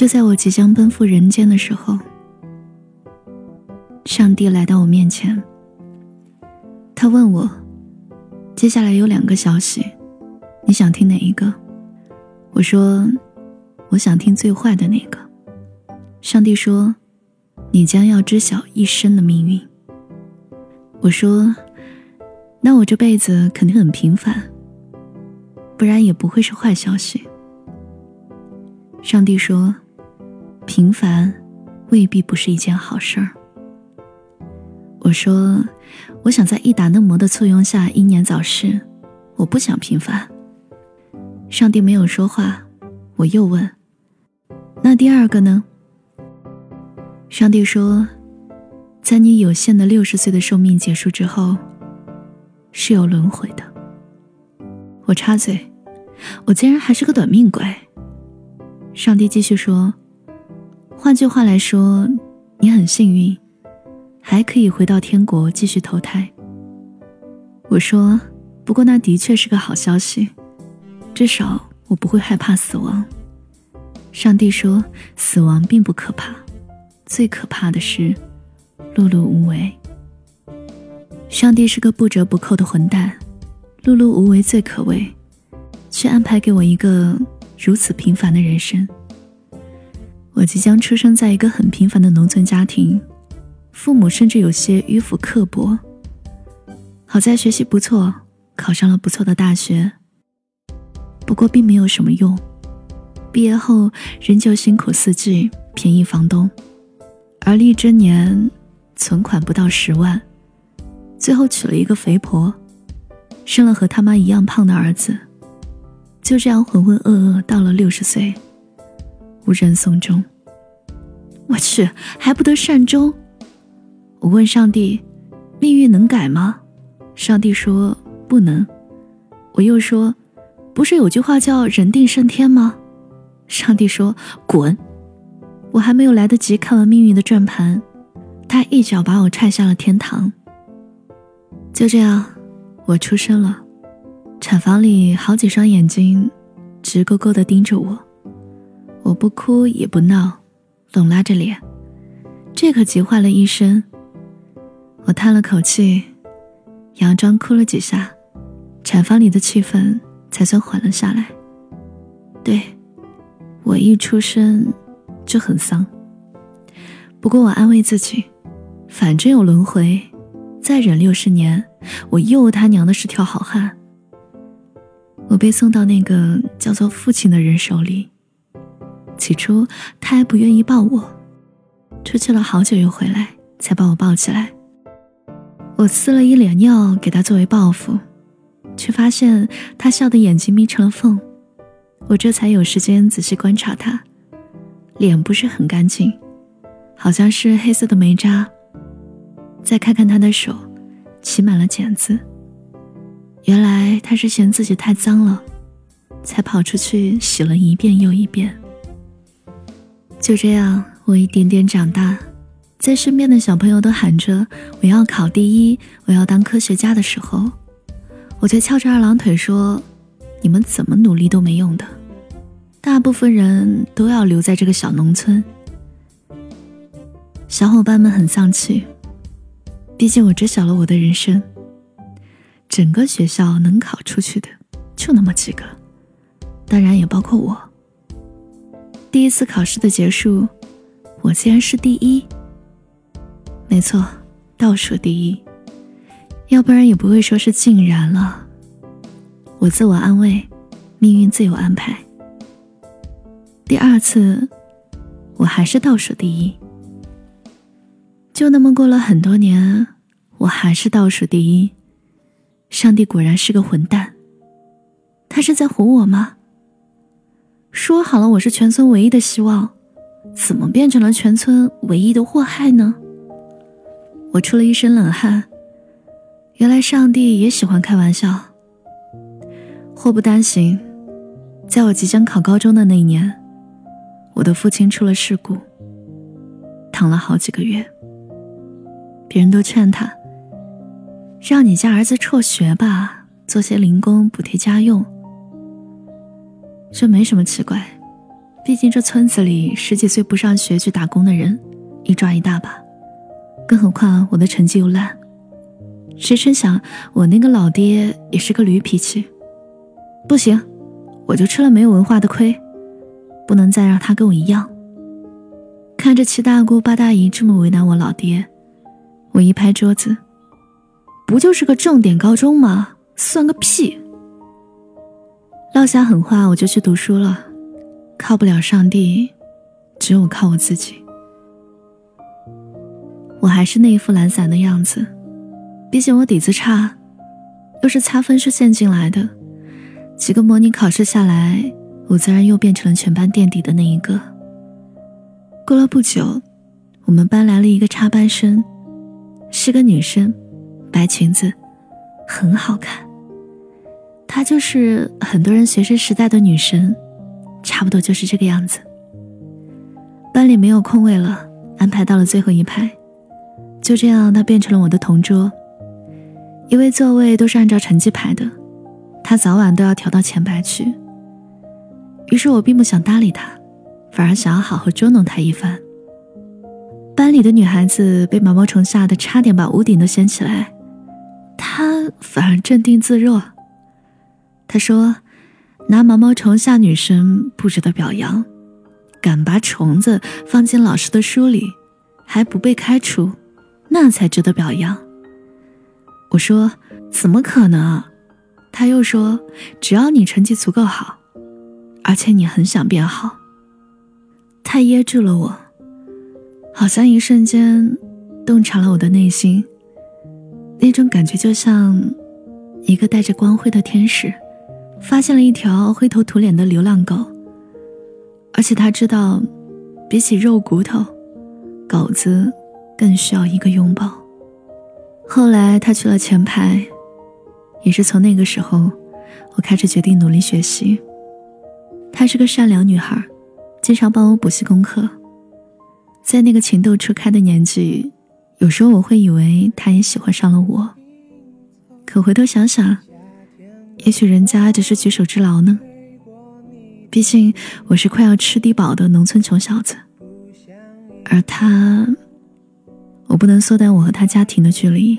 就在我即将奔赴人间的时候，上帝来到我面前。他问我：“接下来有两个消息，你想听哪一个？”我说：“我想听最坏的那个。”上帝说：“你将要知晓一生的命运。”我说：“那我这辈子肯定很平凡，不然也不会是坏消息。”上帝说：“平凡未必不是一件好事儿。”我说：“我想在一达嫩模的簇拥下英年早逝，我不想平凡。”上帝没有说话，我又问：“那第二个呢？”上帝说：“在你有限的六十岁的寿命结束之后，是有轮回的。”我插嘴：“我竟然还是个短命鬼。”上帝继续说：“换句话来说，你很幸运，还可以回到天国继续投胎。”我说：“不过那的确是个好消息，至少我不会害怕死亡。”上帝说：“死亡并不可怕，最可怕的是碌碌无为。上帝是个不折不扣的混蛋，碌碌无为最可畏，却安排给我一个。”如此平凡的人生，我即将出生在一个很平凡的农村家庭，父母甚至有些迂腐刻薄。好在学习不错，考上了不错的大学。不过并没有什么用，毕业后仍旧辛苦四季，便宜房东。而立之年，存款不到十万，最后娶了一个肥婆，生了和他妈一样胖的儿子。就这样浑浑噩噩到了六十岁，无人送终。我去，还不得善终？我问上帝：“命运能改吗？”上帝说：“不能。”我又说：“不是有句话叫‘人定胜天’吗？”上帝说：“滚！”我还没有来得及看完命运的转盘，他一脚把我踹下了天堂。就这样，我出生了。产房里好几双眼睛，直勾勾地盯着我。我不哭也不闹，拢拉着脸，这可急坏了医生。我叹了口气，佯装哭了几下，产房里的气氛才算缓了下来。对，我一出生就很丧。不过我安慰自己，反正有轮回，再忍六十年，我又他娘的是条好汉。我被送到那个叫做父亲的人手里。起初他还不愿意抱我，出去了好久又回来，才把我抱起来。我撕了一脸尿给他作为报复，却发现他笑的眼睛眯成了缝。我这才有时间仔细观察他，脸不是很干净，好像是黑色的煤渣。再看看他的手，起满了茧子。原来他是嫌自己太脏了，才跑出去洗了一遍又一遍。就这样，我一点点长大，在身边的小朋友都喊着“我要考第一，我要当科学家”的时候，我却翘着二郎腿说：“你们怎么努力都没用的，大部分人都要留在这个小农村。”小伙伴们很丧气，毕竟我知晓了我的人生。整个学校能考出去的就那么几个，当然也包括我。第一次考试的结束，我竟然是第一。没错，倒数第一，要不然也不会说是竟然了。我自我安慰，命运自有安排。第二次，我还是倒数第一。就那么过了很多年，我还是倒数第一。上帝果然是个混蛋，他是在唬我吗？说好了我是全村唯一的希望，怎么变成了全村唯一的祸害呢？我出了一身冷汗。原来上帝也喜欢开玩笑。祸不单行，在我即将考高中的那一年，我的父亲出了事故，躺了好几个月。别人都劝他。让你家儿子辍学吧，做些零工补贴家用。这没什么奇怪，毕竟这村子里十几岁不上学去打工的人一抓一大把，更何况我的成绩又烂。谁成想我那个老爹也是个驴脾气，不行，我就吃了没有文化的亏，不能再让他跟我一样。看着七大姑八大姨这么为难我老爹，我一拍桌子：“不就是个重点高中吗？算个屁！”撂下狠话，我就去读书了。靠不了上帝，只有靠我自己。我还是那一副懒散的样子，毕竟我底子差，又是擦分数线进来的。几个模拟考试下来，我自然又变成了全班垫底的那一个。过了不久，我们班来了一个插班生，是个女生，白裙子，很好看。她就是很多人学生时代的女神。差不多就是这个样子。班里没有空位了，安排到了最后一排。就这样，她变成了我的同桌。因为座位都是按照成绩排的，他早晚都要调到前排去。于是我并不想搭理他，反而想要好好捉弄他一番。班里的女孩子被毛毛虫吓得差点把屋顶都掀起来，他反而镇定自若。他说。拿毛毛虫吓女生不值得表扬，敢把虫子放进老师的书里，还不被开除，那才值得表扬。我说怎么可能？他又说只要你成绩足够好，而且你很想变好。他噎住了我，好像一瞬间洞察了我的内心，那种感觉就像一个带着光辉的天使。发现了一条灰头土脸的流浪狗，而且他知道，比起肉骨头，狗子更需要一个拥抱。后来他去了前排，也是从那个时候，我开始决定努力学习。她是个善良女孩，经常帮我补习功课。在那个情窦初开的年纪，有时候我会以为她也喜欢上了我，可回头想想。也许人家只是举手之劳呢。毕竟我是快要吃低保的农村穷小子，而他，我不能缩短我和他家庭的距离，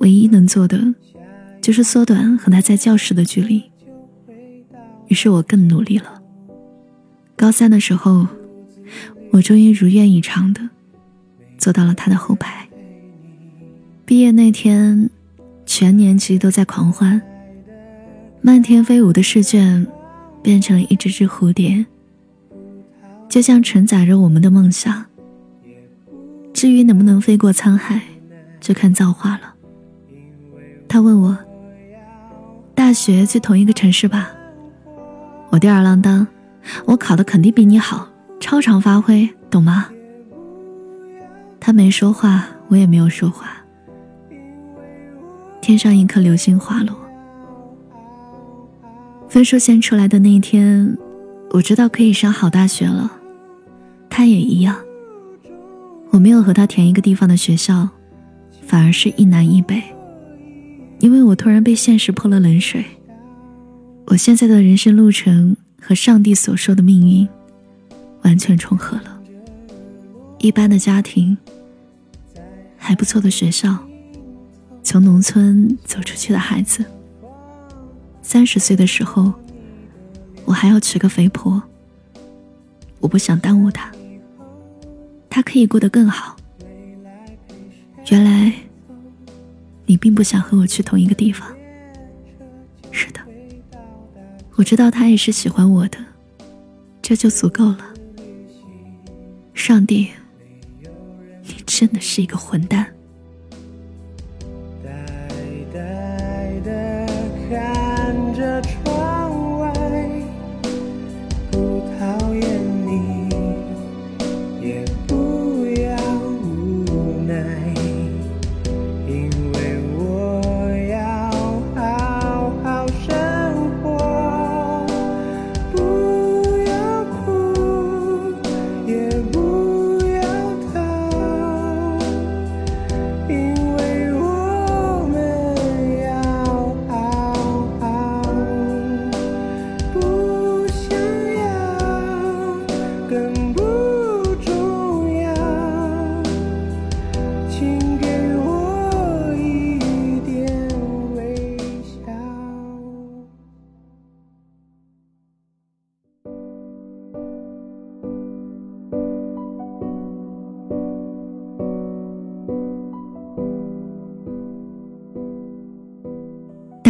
唯一能做的，就是缩短和他在教室的距离。于是我更努力了。高三的时候，我终于如愿以偿的坐到了他的后排。毕业那天，全年级都在狂欢。漫天飞舞的试卷，变成了一只只蝴蝶，就像承载着我们的梦想。至于能不能飞过沧海，就看造化了。他问我：“大学去同一个城市吧？”我吊儿郎当：“我考的肯定比你好，超常发挥，懂吗？”他没说话，我也没有说话。天上一颗流星滑落。分数线出来的那一天，我知道可以上好大学了。他也一样。我没有和他填一个地方的学校，反而是一南一北，因为我突然被现实泼了冷水。我现在的人生路程和上帝所说的命运完全重合了。一般的家庭，还不错的学校，从农村走出去的孩子。三十岁的时候，我还要娶个肥婆。我不想耽误他，他可以过得更好。原来，你并不想和我去同一个地方。是的，我知道他也是喜欢我的，这就足够了。上帝，你真的是一个混蛋。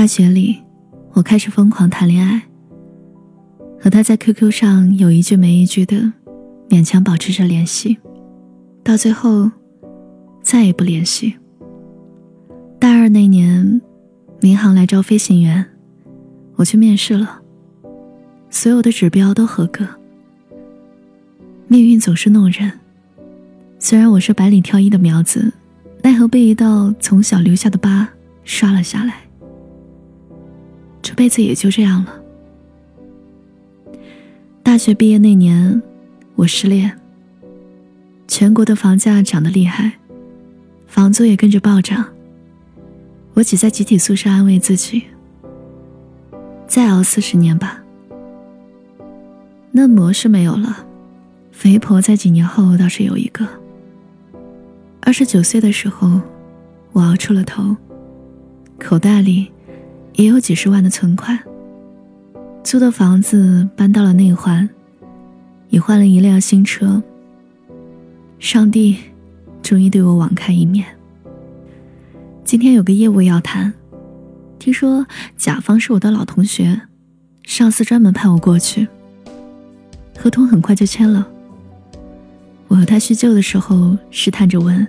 大学里，我开始疯狂谈恋爱，和他在 QQ 上有一句没一句的，勉强保持着联系，到最后再也不联系。大二那年，民航来招飞行员，我去面试了，所有的指标都合格。命运总是弄人，虽然我是百里挑一的苗子，奈何被一道从小留下的疤刷了下来，这辈子也就这样了。大学毕业那年，我失恋，全国的房价涨得厉害，房租也跟着暴涨。我挤在集体宿舍安慰自己：“再熬四十年吧。”嫩模是没有了，肥婆在几年后倒是有一个。二十九岁的时候，我熬出了头，口袋里也有几十万的存款。租的房子搬到了内环，也换了一辆新车。上帝终于对我网开一面。今天有个业务要谈，听说甲方是我的老同学，上司专门派我过去。合同很快就签了。我和他叙旧的时候，试探着问：“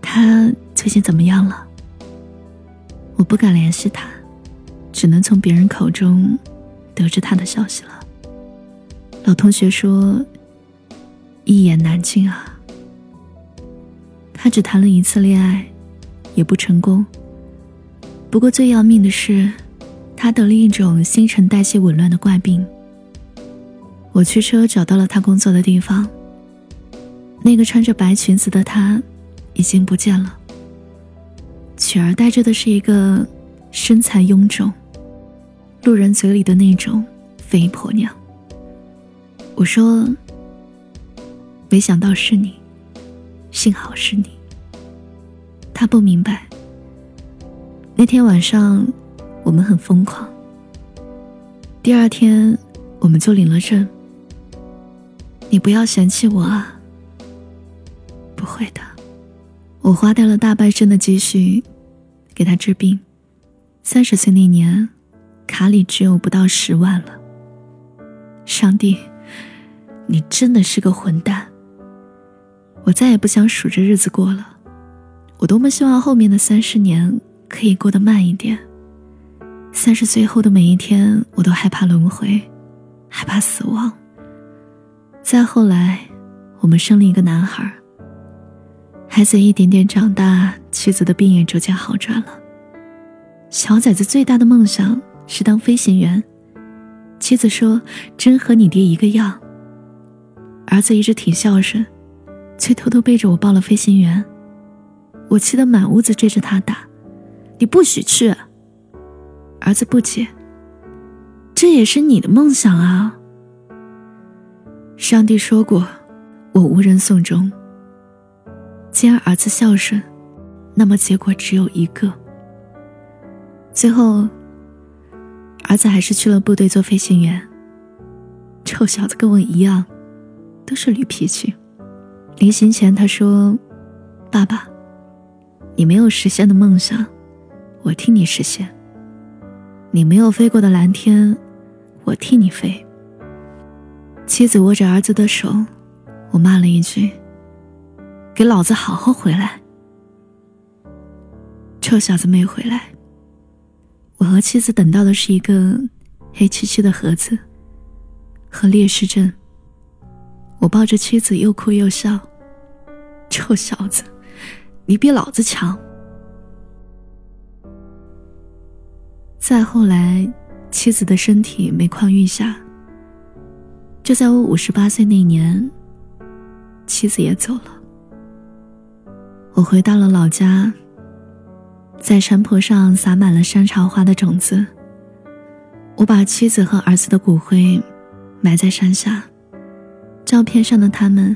他最近怎么样了？”我不敢联系他，只能从别人口中得知他的消息了。老同学说：“一言难尽啊。”他只谈了一次恋爱。也不成功。不过最要命的是，他得了一种新陈代谢紊乱的怪病。我驱车找到了他工作的地方。那个穿着白裙子的他，已经不见了。取而代之的是一个身材臃肿、路人嘴里的那种肥婆娘。我说：“没想到是你，幸好是你。”他不明白。那天晚上，我们很疯狂。第二天，我们就领了证。你不要嫌弃我啊！不会的，我花掉了大半生的积蓄，给他治病。三十岁那年，卡里只有不到十万了。上帝，你真的是个混蛋！我再也不想数着日子过了。我多么希望后面的三十年可以过得慢一点。三十岁后的每一天，我都害怕轮回，害怕死亡。再后来，我们生了一个男孩。孩子一点点长大，妻子的病也逐渐好转了。小崽子最大的梦想是当飞行员，妻子说：“真和你爹一个样。”儿子一直挺孝顺，却偷偷背着我报了飞行员。我气得满屋子追着他打，你不许去！儿子不解，这也是你的梦想啊。上帝说过，我无人送终。既然儿子孝顺，那么结果只有一个。最后，儿子还是去了部队做飞行员。臭小子跟我一样，都是驴脾气。临行前，他说：“爸爸。”你没有实现的梦想，我替你实现；你没有飞过的蓝天，我替你飞。妻子握着儿子的手，我骂了一句：“给老子好好回来！”臭小子没回来。我和妻子等到的是一个黑漆漆的盒子和烈士证。我抱着妻子又哭又笑：“臭小子！”你比老子强。再后来，妻子的身体每况愈下。就在我五十八岁那年，妻子也走了。我回到了老家，在山坡上撒满了山茶花的种子。我把妻子和儿子的骨灰埋在山下，照片上的他们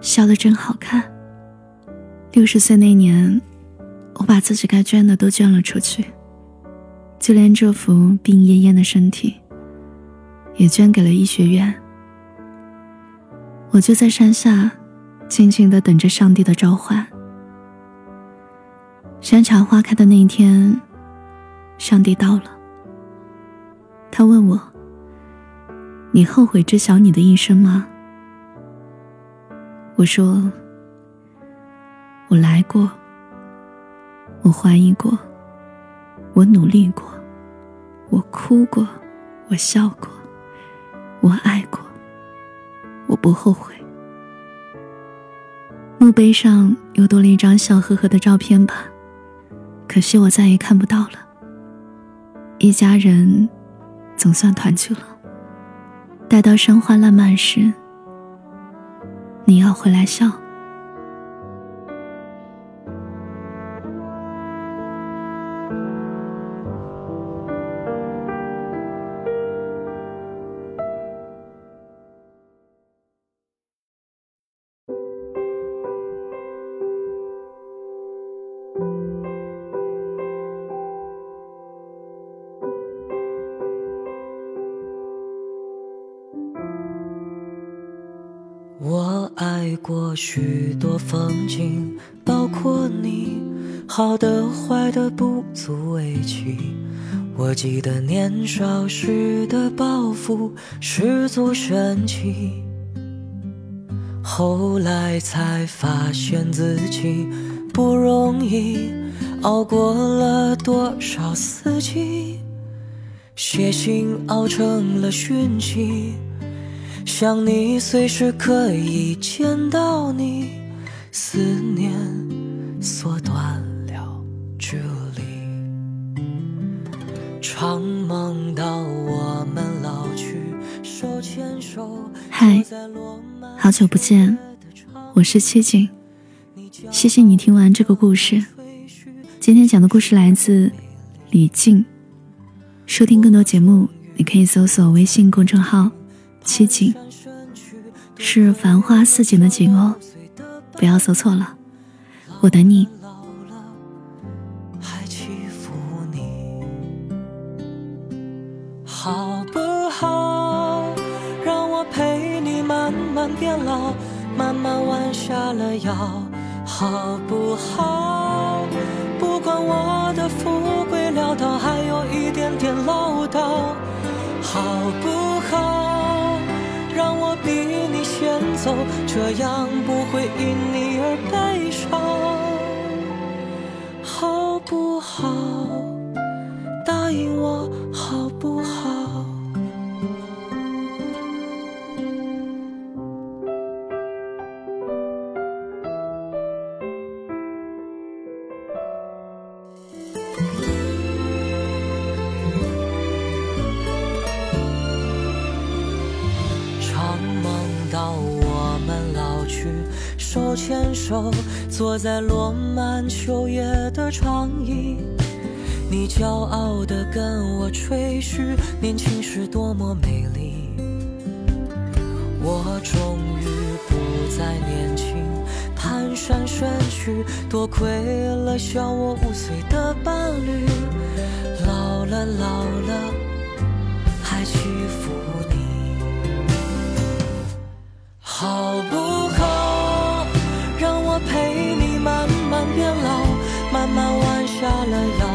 笑得真好看。六十岁那年，我把自己该捐的都捐了出去，就连这副病恹恹的身体，也捐给了医学院。我就在山下，静静的等着上帝的召唤。山茶花开的那一天，上帝到了。他问我：“你后悔知晓你的一生吗？”我说：“我来过，我怀疑过，我努力过，我哭过，我笑过，我爱过，我不后悔。”墓碑上又多了一张笑呵呵的照片吧，可惜我再也看不到了。一家人总算团聚了，待到山花烂漫时，你要回来笑。许多风景，包括你，好的坏的不足为奇。我记得年少时的抱负，十足神奇。后来才发现自己不容易，熬过了多少四季，写信熬成了讯息。想你，随时可以见到你，思念缩短了距离。常梦到我们老去，手牵手。嗨，好久不见，我是七景，谢谢你听完这个故事。今天讲的故事来自李静。收听更多节目，你可以搜索微信公众号。七景是繁花似锦的景哦，不要搜错了。我等你。还欺负你，好不好？让我陪你慢慢变老，慢慢弯下了腰，好不好？不管我的富贵潦倒，还有一点点唠叨，好不好？走，这样不会因你而悲伤，好不好？答应我好不好？常梦到我去手牵手，坐在落满秋叶的长椅，你骄傲地跟我吹嘘年轻时多么美丽。我终于不再年轻，蹒跚身躯，多亏了小我五岁的伴侣。老了老了，好不好？让我陪你慢慢变老慢慢弯下了腰